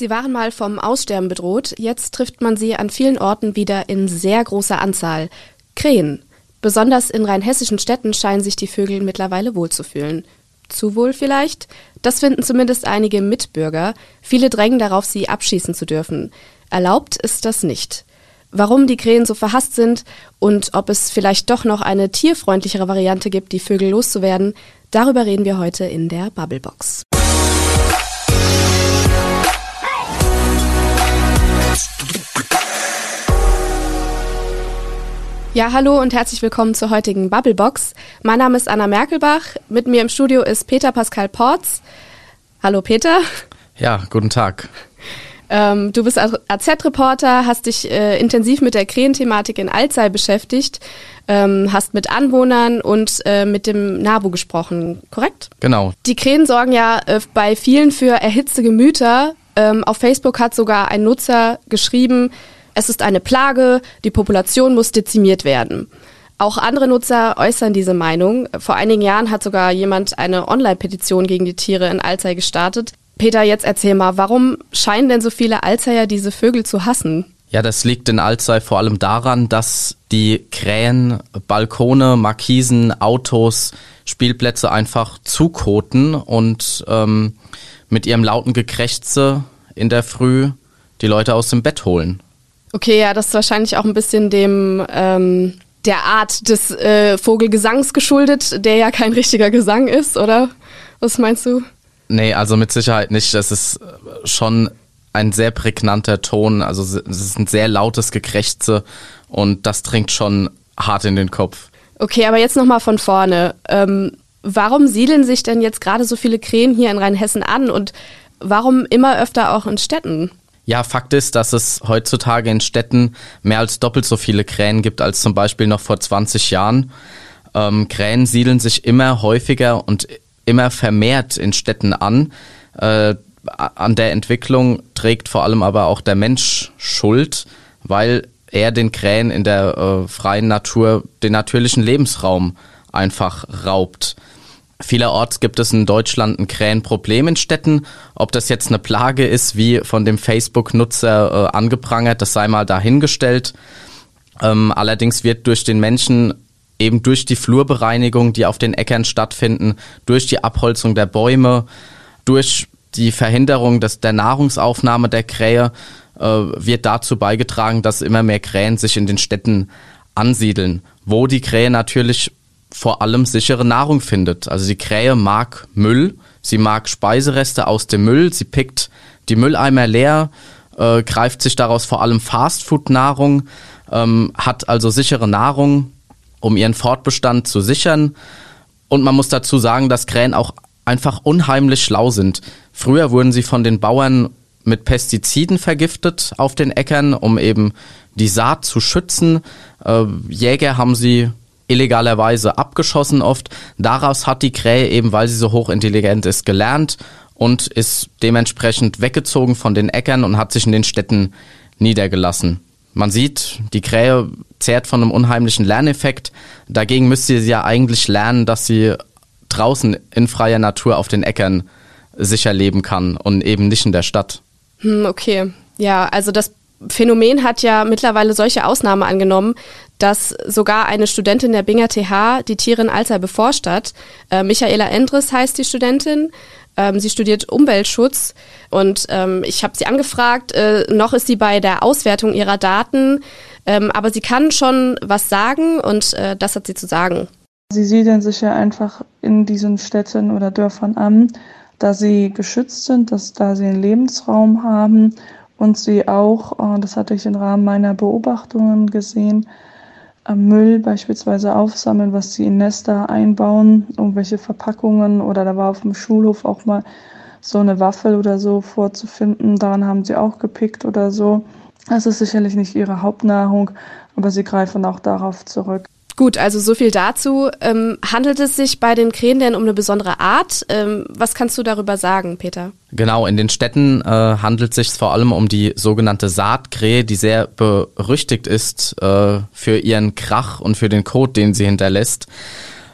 Sie waren mal vom Aussterben bedroht, jetzt trifft man sie an vielen Orten wieder in sehr großer Anzahl. Krähen. Besonders in rheinhessischen Städten scheinen sich die Vögel mittlerweile wohlzufühlen. Zu wohl vielleicht? Das finden zumindest einige Mitbürger. Viele drängen darauf, sie abschießen zu dürfen. Erlaubt ist das nicht. Warum die Krähen so verhasst sind und ob es vielleicht doch noch eine tierfreundlichere Variante gibt, die Vögel loszuwerden, darüber reden wir heute in der Bubblebox. Ja, hallo und herzlich willkommen zur heutigen Bubblebox. Mein Name ist Anna Merkelbach. Mit mir im Studio ist Peter Pascal Porz. Hallo Peter. Ja, guten Tag. Ähm, du bist AZ-Reporter, hast dich äh, intensiv mit der Krähenthematik in Alzey beschäftigt, ähm, hast mit Anwohnern und äh, mit dem NABU gesprochen, korrekt? Genau. Die Krähen sorgen ja äh, bei vielen für erhitzte Gemüter. Ähm, auf Facebook hat sogar ein Nutzer geschrieben, es ist eine Plage, die Population muss dezimiert werden. Auch andere Nutzer äußern diese Meinung. Vor einigen Jahren hat sogar jemand eine Online-Petition gegen die Tiere in Alzey gestartet. Peter, jetzt erzähl mal, warum scheinen denn so viele Alzeyer diese Vögel zu hassen? Ja, das liegt in Alzey vor allem daran, dass die Krähen Balkone, Markisen, Autos, Spielplätze einfach zukoten und ähm, mit ihrem lauten Gekrächze in der Früh die Leute aus dem Bett holen. Okay, ja, das ist wahrscheinlich auch ein bisschen dem ähm, der Art des äh, Vogelgesangs geschuldet, der ja kein richtiger Gesang ist, oder? Was meinst du? Nee, also mit Sicherheit nicht. Das ist schon ein sehr prägnanter Ton. Also es ist ein sehr lautes Gekrächze und das dringt schon hart in den Kopf. Okay, aber jetzt nochmal von vorne. Ähm, warum siedeln sich denn jetzt gerade so viele Krähen hier in Rheinhessen an und warum immer öfter auch in Städten? Ja, Fakt ist, dass es heutzutage in Städten mehr als doppelt so viele Krähen gibt als zum Beispiel noch vor 20 Jahren. Ähm, Krähen siedeln sich immer häufiger und immer vermehrt in Städten an. Äh, an der Entwicklung trägt vor allem aber auch der Mensch Schuld, weil er den Krähen in der äh, freien Natur den natürlichen Lebensraum einfach raubt. Vielerorts gibt es in Deutschland ein Krähenproblem in Städten. Ob das jetzt eine Plage ist, wie von dem Facebook-Nutzer äh, angeprangert, das sei mal dahingestellt. Ähm, allerdings wird durch den Menschen eben durch die Flurbereinigung, die auf den Äckern stattfinden, durch die Abholzung der Bäume, durch die Verhinderung des, der Nahrungsaufnahme der Krähe, äh, wird dazu beigetragen, dass immer mehr Krähen sich in den Städten ansiedeln, wo die Krähe natürlich vor allem sichere Nahrung findet. Also die Krähe mag Müll, sie mag Speisereste aus dem Müll, sie pickt die Mülleimer leer, äh, greift sich daraus vor allem Fastfood-Nahrung, ähm, hat also sichere Nahrung, um ihren Fortbestand zu sichern. Und man muss dazu sagen, dass Krähen auch einfach unheimlich schlau sind. Früher wurden sie von den Bauern mit Pestiziden vergiftet auf den Äckern, um eben die Saat zu schützen. Äh, Jäger haben sie illegalerweise abgeschossen oft. Daraus hat die Krähe eben, weil sie so hochintelligent ist, gelernt und ist dementsprechend weggezogen von den Äckern und hat sich in den Städten niedergelassen. Man sieht, die Krähe zehrt von einem unheimlichen Lerneffekt. Dagegen müsste sie ja eigentlich lernen, dass sie draußen in freier Natur auf den Äckern sicher leben kann und eben nicht in der Stadt. Hm, okay. Ja, also das Phänomen hat ja mittlerweile solche Ausnahmen angenommen, dass sogar eine Studentin der Binger TH die Tiere in Alzey beforscht hat. Äh, Michaela Endres heißt die Studentin. Ähm, sie studiert Umweltschutz und ähm, ich habe sie angefragt. Äh, noch ist sie bei der Auswertung ihrer Daten, ähm, aber sie kann schon was sagen und äh, das hat sie zu sagen. Sie siedeln sich ja einfach in diesen Städten oder Dörfern an, da sie geschützt sind, dass da sie einen Lebensraum haben und sie auch, äh, das hatte ich im Rahmen meiner Beobachtungen gesehen, Müll beispielsweise aufsammeln, was sie in Nester einbauen, irgendwelche Verpackungen oder da war auf dem Schulhof auch mal so eine Waffel oder so vorzufinden. Daran haben sie auch gepickt oder so. Das ist sicherlich nicht ihre Hauptnahrung, aber sie greifen auch darauf zurück. Gut, also so viel dazu. Ähm, handelt es sich bei den Krähen denn um eine besondere Art? Ähm, was kannst du darüber sagen, Peter? Genau, in den Städten äh, handelt es sich vor allem um die sogenannte Saatkrähe, die sehr berüchtigt ist äh, für ihren Krach und für den Kot, den sie hinterlässt.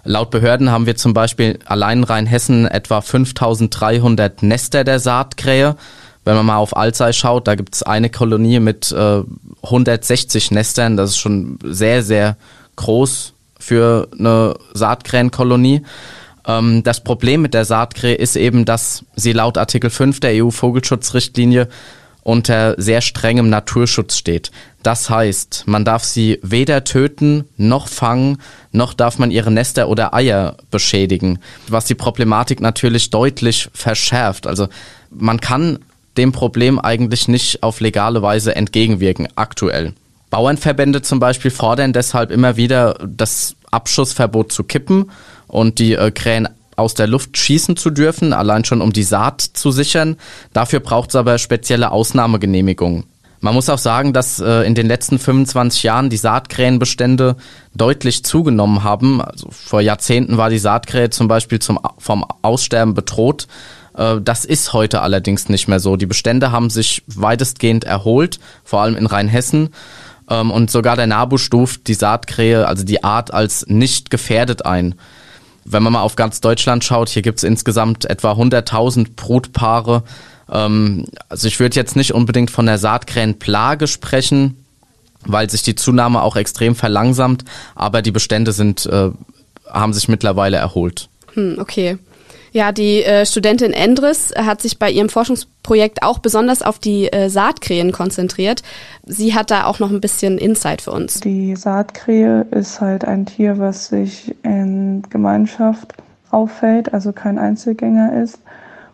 Laut Behörden haben wir zum Beispiel allein in Rheinhessen etwa 5300 Nester der Saatkrähe Wenn man mal auf Alzey schaut, da gibt es eine Kolonie mit äh, 160 Nestern. Das ist schon sehr, sehr groß für eine Saatkrähenkolonie. Ähm, das Problem mit der Saatkrähe ist eben, dass sie laut Artikel 5 der EU-Vogelschutzrichtlinie unter sehr strengem Naturschutz steht. Das heißt, man darf sie weder töten noch fangen, noch darf man ihre Nester oder Eier beschädigen, was die Problematik natürlich deutlich verschärft. Also man kann dem Problem eigentlich nicht auf legale Weise entgegenwirken, aktuell. Bauernverbände zum Beispiel fordern deshalb immer wieder, das Abschussverbot zu kippen und die äh, Krähen aus der Luft schießen zu dürfen, allein schon um die Saat zu sichern. Dafür braucht es aber spezielle Ausnahmegenehmigungen. Man muss auch sagen, dass äh, in den letzten 25 Jahren die Saatkrähenbestände deutlich zugenommen haben. Also vor Jahrzehnten war die Saatkrähe zum Beispiel zum, vom Aussterben bedroht. Äh, das ist heute allerdings nicht mehr so. Die Bestände haben sich weitestgehend erholt, vor allem in Rheinhessen. Ähm, und sogar der NABU stuft die Saatkrähe, also die Art, als nicht gefährdet ein. Wenn man mal auf ganz Deutschland schaut, hier gibt es insgesamt etwa 100.000 Brutpaare. Ähm, also ich würde jetzt nicht unbedingt von der Saatkrähenplage sprechen, weil sich die Zunahme auch extrem verlangsamt, aber die Bestände sind, äh, haben sich mittlerweile erholt. Hm, okay. Ja, die äh, Studentin Endres hat sich bei ihrem Forschungsprojekt auch besonders auf die äh, Saatkrähen konzentriert. Sie hat da auch noch ein bisschen Insight für uns. Die Saatkrähe ist halt ein Tier, was sich in Gemeinschaft auffällt, also kein Einzelgänger ist.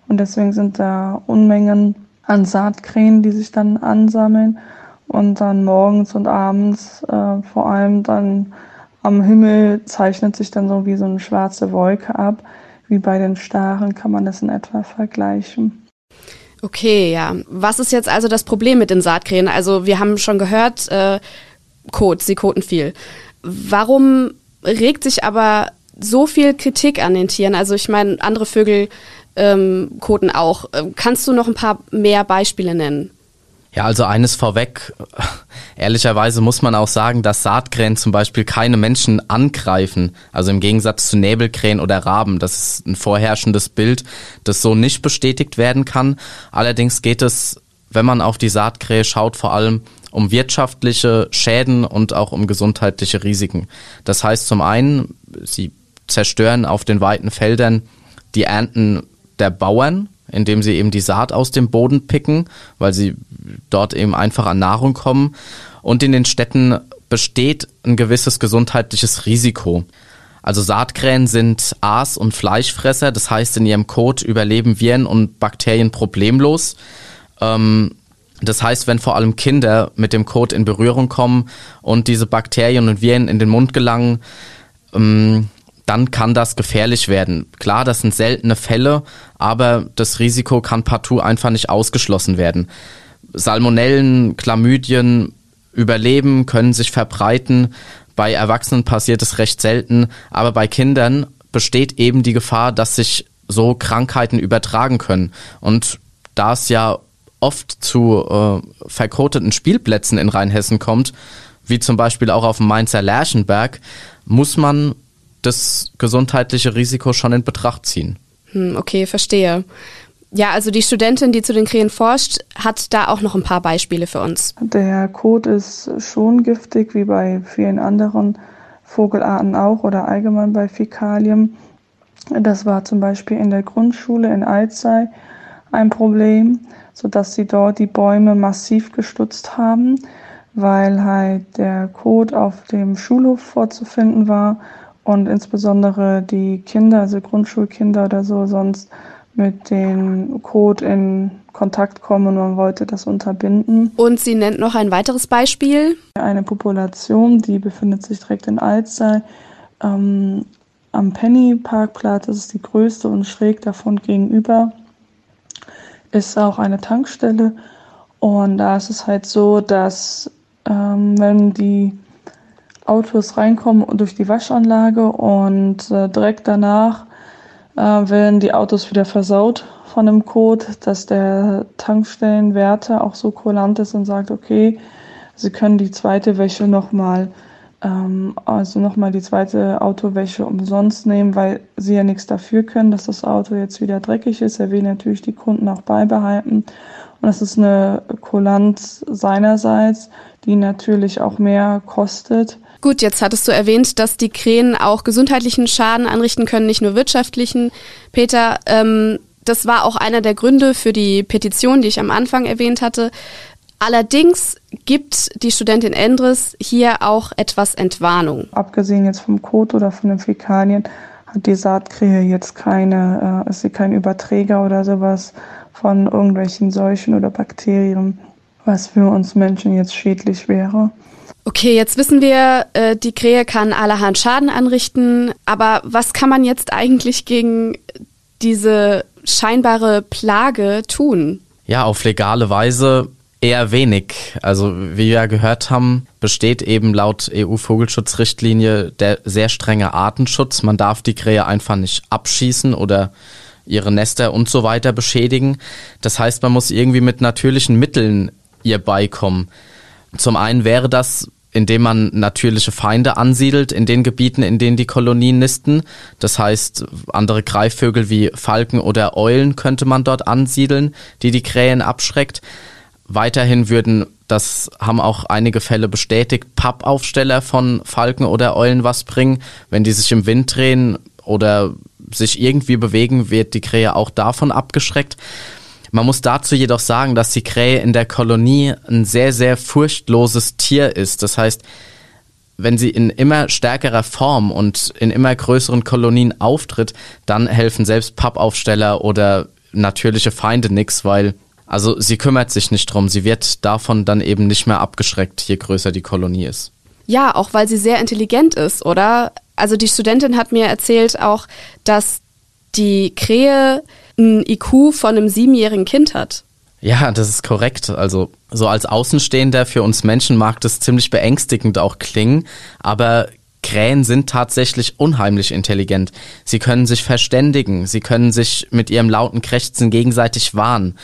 Und deswegen sind da Unmengen an Saatkrähen, die sich dann ansammeln und dann morgens und abends äh, vor allem dann am Himmel zeichnet sich dann so wie so eine schwarze Wolke ab wie bei den Staren kann man das in etwa vergleichen. Okay, ja. Was ist jetzt also das Problem mit den Saatkrähen? Also wir haben schon gehört, äh, Kot, sie koten viel. Warum regt sich aber so viel Kritik an den Tieren? Also ich meine, andere Vögel ähm, koten auch. Ähm, kannst du noch ein paar mehr Beispiele nennen? Ja, also eines vorweg. Ehrlicherweise muss man auch sagen, dass Saatkrähen zum Beispiel keine Menschen angreifen. Also im Gegensatz zu Nebelkrähen oder Raben. Das ist ein vorherrschendes Bild, das so nicht bestätigt werden kann. Allerdings geht es, wenn man auf die Saatkrähe schaut, vor allem um wirtschaftliche Schäden und auch um gesundheitliche Risiken. Das heißt zum einen, sie zerstören auf den weiten Feldern die Ernten der Bauern, indem sie eben die Saat aus dem Boden picken, weil sie dort eben einfach an Nahrung kommen. Und in den Städten besteht ein gewisses gesundheitliches Risiko. Also Saatkrähen sind Aas- und Fleischfresser, das heißt, in ihrem Kot überleben Viren und Bakterien problemlos. Ähm, das heißt, wenn vor allem Kinder mit dem Kot in Berührung kommen und diese Bakterien und Viren in den Mund gelangen, ähm, dann kann das gefährlich werden. Klar, das sind seltene Fälle, aber das Risiko kann partout einfach nicht ausgeschlossen werden. Salmonellen, Chlamydien überleben, können sich verbreiten. Bei Erwachsenen passiert es recht selten, aber bei Kindern besteht eben die Gefahr, dass sich so Krankheiten übertragen können. Und da es ja oft zu äh, verkoteten Spielplätzen in Rheinhessen kommt, wie zum Beispiel auch auf dem Mainzer Lerchenberg, muss man das gesundheitliche Risiko schon in Betracht ziehen. Hm, okay, verstehe. Ja, also die Studentin, die zu den Krähen forscht, hat da auch noch ein paar Beispiele für uns. Der Kot ist schon giftig, wie bei vielen anderen Vogelarten auch oder allgemein bei Fäkalien. Das war zum Beispiel in der Grundschule in Alzey ein Problem, sodass sie dort die Bäume massiv gestutzt haben, weil halt der Kot auf dem Schulhof vorzufinden war und insbesondere die Kinder, also Grundschulkinder oder so, sonst mit dem Code in Kontakt kommen und man wollte das unterbinden. Und sie nennt noch ein weiteres Beispiel. Eine Population, die befindet sich direkt in Alzey ähm, am Penny Parkplatz. Das ist die größte und schräg davon gegenüber ist auch eine Tankstelle. Und da ist es halt so, dass ähm, wenn die Autos reinkommen durch die Waschanlage und äh, direkt danach äh, werden die Autos wieder versaut von dem Code, dass der Tankstellenwärter auch so kulant ist und sagt, okay, Sie können die zweite Wäsche nochmal, ähm, also nochmal die zweite Autowäsche umsonst nehmen, weil Sie ja nichts dafür können, dass das Auto jetzt wieder dreckig ist. Er will natürlich die Kunden auch beibehalten. Und das ist eine Kulanz seinerseits, die natürlich auch mehr kostet. Gut, jetzt hattest du erwähnt, dass die Krähen auch gesundheitlichen Schaden anrichten können, nicht nur wirtschaftlichen. Peter, ähm, das war auch einer der Gründe für die Petition, die ich am Anfang erwähnt hatte. Allerdings gibt die Studentin Endres hier auch etwas Entwarnung. Abgesehen jetzt vom Kot oder von den Fäkalien hat die Saatkrähe jetzt keine, äh, ist sie kein Überträger oder sowas von irgendwelchen Seuchen oder Bakterien, was für uns Menschen jetzt schädlich wäre. Okay, jetzt wissen wir, äh, die Krähe kann allerhand Schaden anrichten, aber was kann man jetzt eigentlich gegen diese scheinbare Plage tun? Ja, auf legale Weise eher wenig. Also wie wir gehört haben, besteht eben laut EU-Vogelschutzrichtlinie der sehr strenge Artenschutz. Man darf die Krähe einfach nicht abschießen oder ihre Nester und so weiter beschädigen. Das heißt, man muss irgendwie mit natürlichen Mitteln ihr beikommen. Zum einen wäre das, indem man natürliche Feinde ansiedelt in den Gebieten, in denen die Kolonien nisten. Das heißt, andere Greifvögel wie Falken oder Eulen könnte man dort ansiedeln, die die Krähen abschreckt. Weiterhin würden, das haben auch einige Fälle bestätigt, Pappaufsteller von Falken oder Eulen was bringen. Wenn die sich im Wind drehen oder sich irgendwie bewegen, wird die Krähe auch davon abgeschreckt. Man muss dazu jedoch sagen, dass die Krähe in der Kolonie ein sehr, sehr furchtloses Tier ist. Das heißt, wenn sie in immer stärkerer Form und in immer größeren Kolonien auftritt, dann helfen selbst Pappaufsteller oder natürliche Feinde nichts, weil also sie kümmert sich nicht drum. Sie wird davon dann eben nicht mehr abgeschreckt, je größer die Kolonie ist. Ja, auch weil sie sehr intelligent ist, oder? Also die Studentin hat mir erzählt auch, dass die Krähe ein IQ von einem siebenjährigen Kind hat. Ja, das ist korrekt. Also so als Außenstehender für uns Menschen mag das ziemlich beängstigend auch klingen, aber Krähen sind tatsächlich unheimlich intelligent. Sie können sich verständigen, sie können sich mit ihrem lauten Krächzen gegenseitig warnen.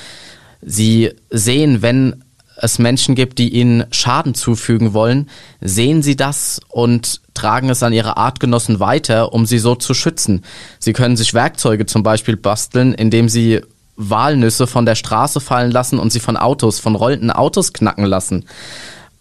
Sie sehen, wenn es Menschen gibt, die ihnen Schaden zufügen wollen, sehen sie das und tragen es an ihre Artgenossen weiter, um sie so zu schützen. Sie können sich Werkzeuge zum Beispiel basteln, indem sie Walnüsse von der Straße fallen lassen und sie von Autos, von rollenden Autos knacken lassen.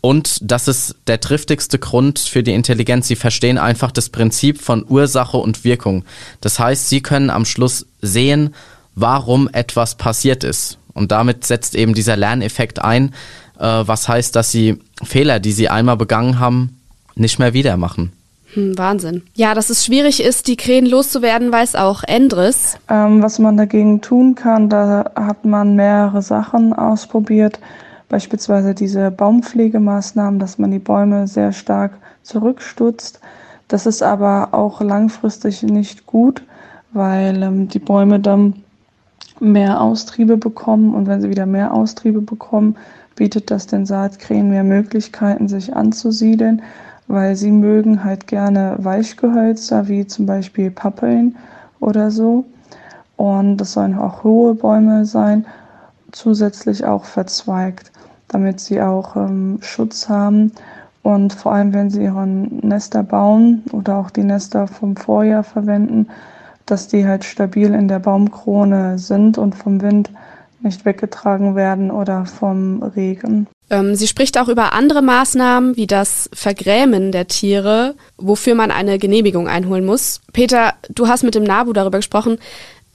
Und das ist der triftigste Grund für die Intelligenz. Sie verstehen einfach das Prinzip von Ursache und Wirkung. Das heißt, sie können am Schluss sehen, warum etwas passiert ist. Und damit setzt eben dieser Lerneffekt ein, äh, was heißt, dass sie Fehler, die sie einmal begangen haben, nicht mehr wieder machen. Hm, Wahnsinn. Ja, dass es schwierig ist, die Krähen loszuwerden, weiß auch Endres. Ähm, was man dagegen tun kann, da hat man mehrere Sachen ausprobiert. Beispielsweise diese Baumpflegemaßnahmen, dass man die Bäume sehr stark zurückstutzt. Das ist aber auch langfristig nicht gut, weil ähm, die Bäume dann mehr Austriebe bekommen und wenn sie wieder mehr Austriebe bekommen, bietet das den Saatkrähen mehr Möglichkeiten, sich anzusiedeln, weil sie mögen halt gerne Weichgehölzer, wie zum Beispiel Pappeln oder so. Und das sollen auch hohe Bäume sein, zusätzlich auch verzweigt, damit sie auch ähm, Schutz haben. Und vor allem, wenn sie ihre Nester bauen oder auch die Nester vom Vorjahr verwenden, dass die halt stabil in der Baumkrone sind und vom Wind nicht weggetragen werden oder vom Regen. Ähm, sie spricht auch über andere Maßnahmen wie das Vergrämen der Tiere, wofür man eine Genehmigung einholen muss. Peter, du hast mit dem NABU darüber gesprochen.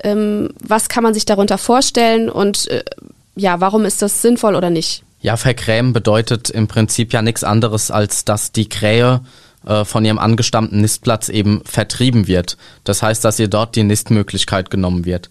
Ähm, was kann man sich darunter vorstellen und äh, ja, warum ist das sinnvoll oder nicht? Ja, Vergrämen bedeutet im Prinzip ja nichts anderes, als dass die Krähe äh, von ihrem angestammten Nistplatz eben vertrieben wird. Das heißt, dass ihr dort die Nistmöglichkeit genommen wird.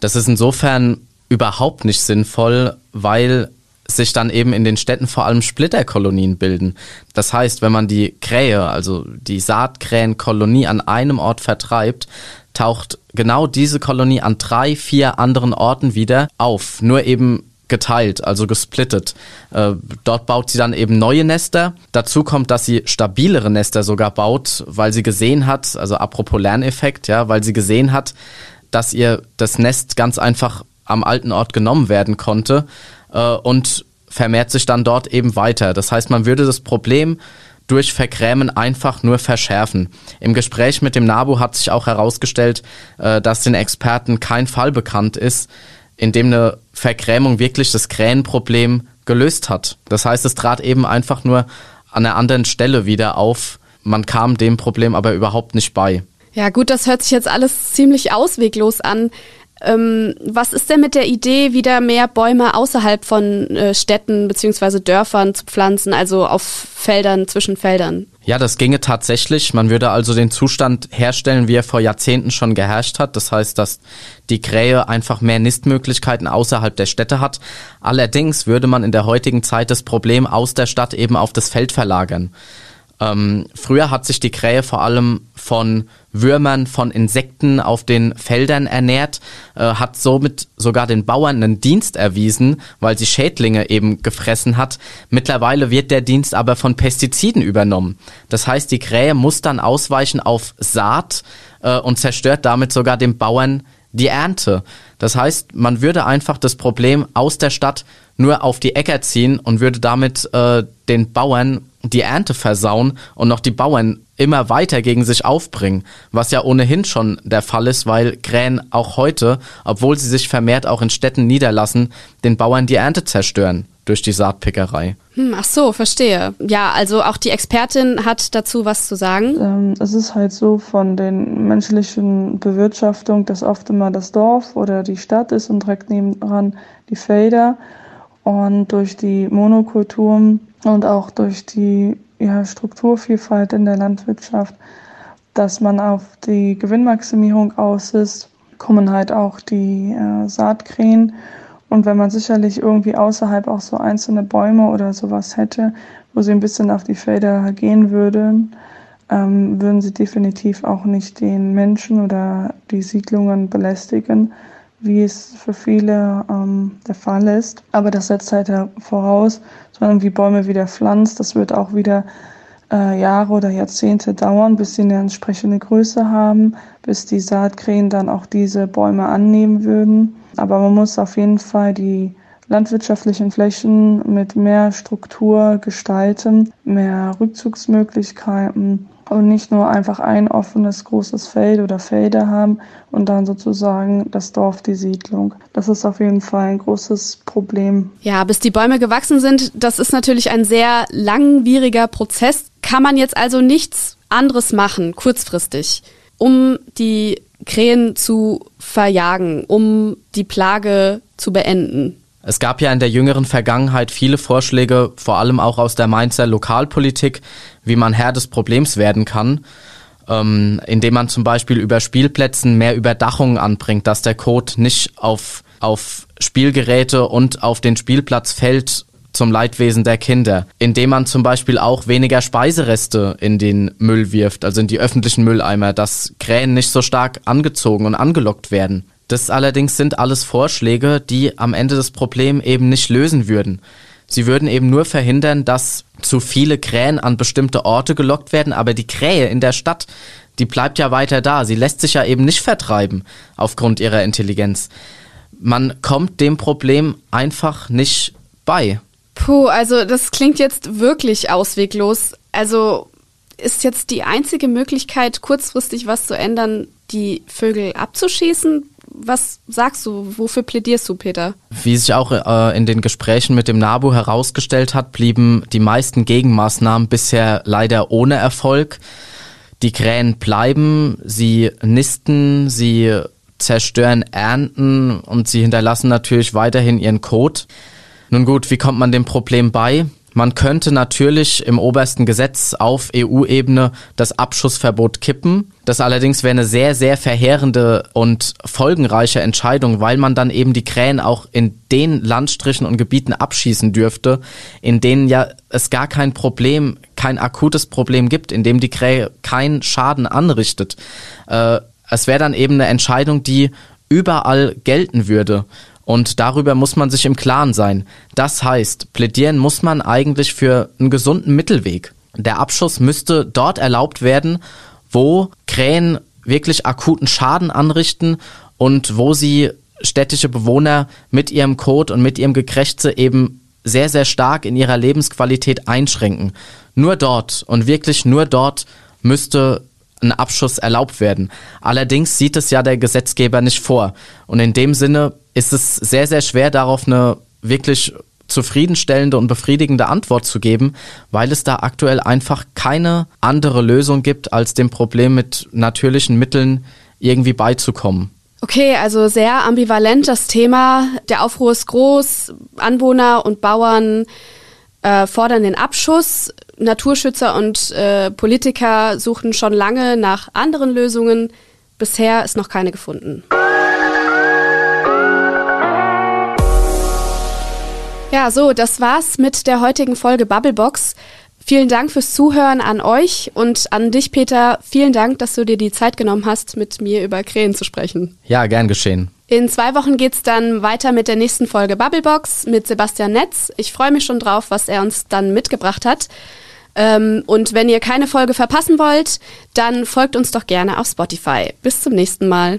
Das ist insofern überhaupt nicht sinnvoll, weil sich dann eben in den Städten vor allem Splitterkolonien bilden. Das heißt, wenn man die Krähe, also die Saatkrähenkolonie an einem Ort vertreibt, taucht genau diese Kolonie an drei, vier anderen Orten wieder auf. Nur eben geteilt, also gesplittet. Äh, dort baut sie dann eben neue Nester. Dazu kommt, dass sie stabilere Nester sogar baut, weil sie gesehen hat, also apropos Lerneffekt, ja, weil sie gesehen hat, dass ihr das Nest ganz einfach am alten Ort genommen werden konnte äh, und vermehrt sich dann dort eben weiter. Das heißt, man würde das Problem durch Vergrämen einfach nur verschärfen. Im Gespräch mit dem NABU hat sich auch herausgestellt, äh, dass den Experten kein Fall bekannt ist, in dem eine Vergrämung wirklich das Krähenproblem gelöst hat. Das heißt, es trat eben einfach nur an einer anderen Stelle wieder auf. Man kam dem Problem aber überhaupt nicht bei. Ja gut, das hört sich jetzt alles ziemlich ausweglos an. Ähm, was ist denn mit der Idee, wieder mehr Bäume außerhalb von äh, Städten bzw. Dörfern zu pflanzen, also auf Feldern, zwischen Feldern? Ja, das ginge tatsächlich. Man würde also den Zustand herstellen, wie er vor Jahrzehnten schon geherrscht hat. Das heißt, dass die Krähe einfach mehr Nistmöglichkeiten außerhalb der Städte hat. Allerdings würde man in der heutigen Zeit das Problem aus der Stadt eben auf das Feld verlagern. Ähm, früher hat sich die Krähe vor allem von Würmern, von Insekten auf den Feldern ernährt, äh, hat somit sogar den Bauern einen Dienst erwiesen, weil sie Schädlinge eben gefressen hat. Mittlerweile wird der Dienst aber von Pestiziden übernommen. Das heißt, die Krähe muss dann ausweichen auf Saat äh, und zerstört damit sogar dem Bauern die Ernte. Das heißt, man würde einfach das Problem aus der Stadt nur auf die Äcker ziehen und würde damit äh, den Bauern die Ernte versauen und noch die Bauern immer weiter gegen sich aufbringen, was ja ohnehin schon der Fall ist, weil Krähen auch heute, obwohl sie sich vermehrt auch in Städten niederlassen, den Bauern die Ernte zerstören durch die Saatpickerei. Hm, ach so, verstehe. Ja, also auch die Expertin hat dazu was zu sagen. Ähm, es ist halt so von den menschlichen Bewirtschaftung, dass oft immer das Dorf oder die Stadt ist und direkt nebenan die Felder. Und durch die Monokulturen und auch durch die ja, Strukturvielfalt in der Landwirtschaft, dass man auf die Gewinnmaximierung aus ist, kommen halt auch die äh, Saatkrähen. Und wenn man sicherlich irgendwie außerhalb auch so einzelne Bäume oder sowas hätte, wo sie ein bisschen auf die Felder gehen würden, ähm, würden sie definitiv auch nicht den Menschen oder die Siedlungen belästigen, wie es für viele ähm, der Fall ist. Aber das setzt halt voraus, dass man irgendwie Bäume wieder pflanzt. Das wird auch wieder äh, Jahre oder Jahrzehnte dauern, bis sie eine entsprechende Größe haben, bis die Saatkrähen dann auch diese Bäume annehmen würden. Aber man muss auf jeden Fall die landwirtschaftlichen Flächen mit mehr Struktur gestalten, mehr Rückzugsmöglichkeiten und nicht nur einfach ein offenes großes Feld oder Felder haben und dann sozusagen das Dorf die Siedlung. Das ist auf jeden Fall ein großes Problem. Ja, bis die Bäume gewachsen sind, das ist natürlich ein sehr langwieriger Prozess. Kann man jetzt also nichts anderes machen, kurzfristig, um die Krähen zu verjagen, um die Plage zu beenden? Es gab ja in der jüngeren Vergangenheit viele Vorschläge, vor allem auch aus der Mainzer Lokalpolitik, wie man Herr des Problems werden kann, ähm, indem man zum Beispiel über Spielplätzen mehr Überdachungen anbringt, dass der Code nicht auf, auf Spielgeräte und auf den Spielplatz fällt zum Leidwesen der Kinder, indem man zum Beispiel auch weniger Speisereste in den Müll wirft, also in die öffentlichen Mülleimer, dass Krähen nicht so stark angezogen und angelockt werden. Das allerdings sind alles Vorschläge, die am Ende das Problem eben nicht lösen würden. Sie würden eben nur verhindern, dass zu viele Krähen an bestimmte Orte gelockt werden, aber die Krähe in der Stadt, die bleibt ja weiter da. Sie lässt sich ja eben nicht vertreiben aufgrund ihrer Intelligenz. Man kommt dem Problem einfach nicht bei. Puh, also das klingt jetzt wirklich ausweglos. Also ist jetzt die einzige Möglichkeit, kurzfristig was zu ändern, die Vögel abzuschießen? Was sagst du? Wofür plädierst du, Peter? Wie sich auch äh, in den Gesprächen mit dem NABU herausgestellt hat, blieben die meisten Gegenmaßnahmen bisher leider ohne Erfolg. Die Krähen bleiben, sie nisten, sie zerstören Ernten und sie hinterlassen natürlich weiterhin ihren Kot. Nun gut, wie kommt man dem Problem bei? Man könnte natürlich im obersten Gesetz auf EU-Ebene das Abschussverbot kippen. Das allerdings wäre eine sehr, sehr verheerende und folgenreiche Entscheidung, weil man dann eben die Krähen auch in den Landstrichen und Gebieten abschießen dürfte, in denen ja es gar kein Problem, kein akutes Problem gibt, in dem die Krähe keinen Schaden anrichtet. Äh, es wäre dann eben eine Entscheidung, die überall gelten würde. Und darüber muss man sich im Klaren sein. Das heißt, plädieren muss man eigentlich für einen gesunden Mittelweg. Der Abschuss müsste dort erlaubt werden, wo Krähen wirklich akuten Schaden anrichten und wo sie städtische Bewohner mit ihrem Code und mit ihrem Gekrächze eben sehr, sehr stark in ihrer Lebensqualität einschränken. Nur dort und wirklich nur dort müsste ein Abschuss erlaubt werden. Allerdings sieht es ja der Gesetzgeber nicht vor. Und in dem Sinne ist es sehr, sehr schwer, darauf eine wirklich zufriedenstellende und befriedigende Antwort zu geben, weil es da aktuell einfach keine andere Lösung gibt, als dem Problem mit natürlichen Mitteln irgendwie beizukommen. Okay, also sehr ambivalent das Thema. Der Aufruhr ist groß. Anwohner und Bauern äh, fordern den Abschuss. Naturschützer und äh, Politiker suchten schon lange nach anderen Lösungen. Bisher ist noch keine gefunden. Ja, so, das war's mit der heutigen Folge Bubblebox. Vielen Dank fürs Zuhören an euch und an dich, Peter. Vielen Dank, dass du dir die Zeit genommen hast, mit mir über Krähen zu sprechen. Ja, gern geschehen. In zwei Wochen geht's dann weiter mit der nächsten Folge Bubblebox mit Sebastian Netz. Ich freue mich schon drauf, was er uns dann mitgebracht hat. Ähm, und wenn ihr keine Folge verpassen wollt, dann folgt uns doch gerne auf Spotify. Bis zum nächsten Mal.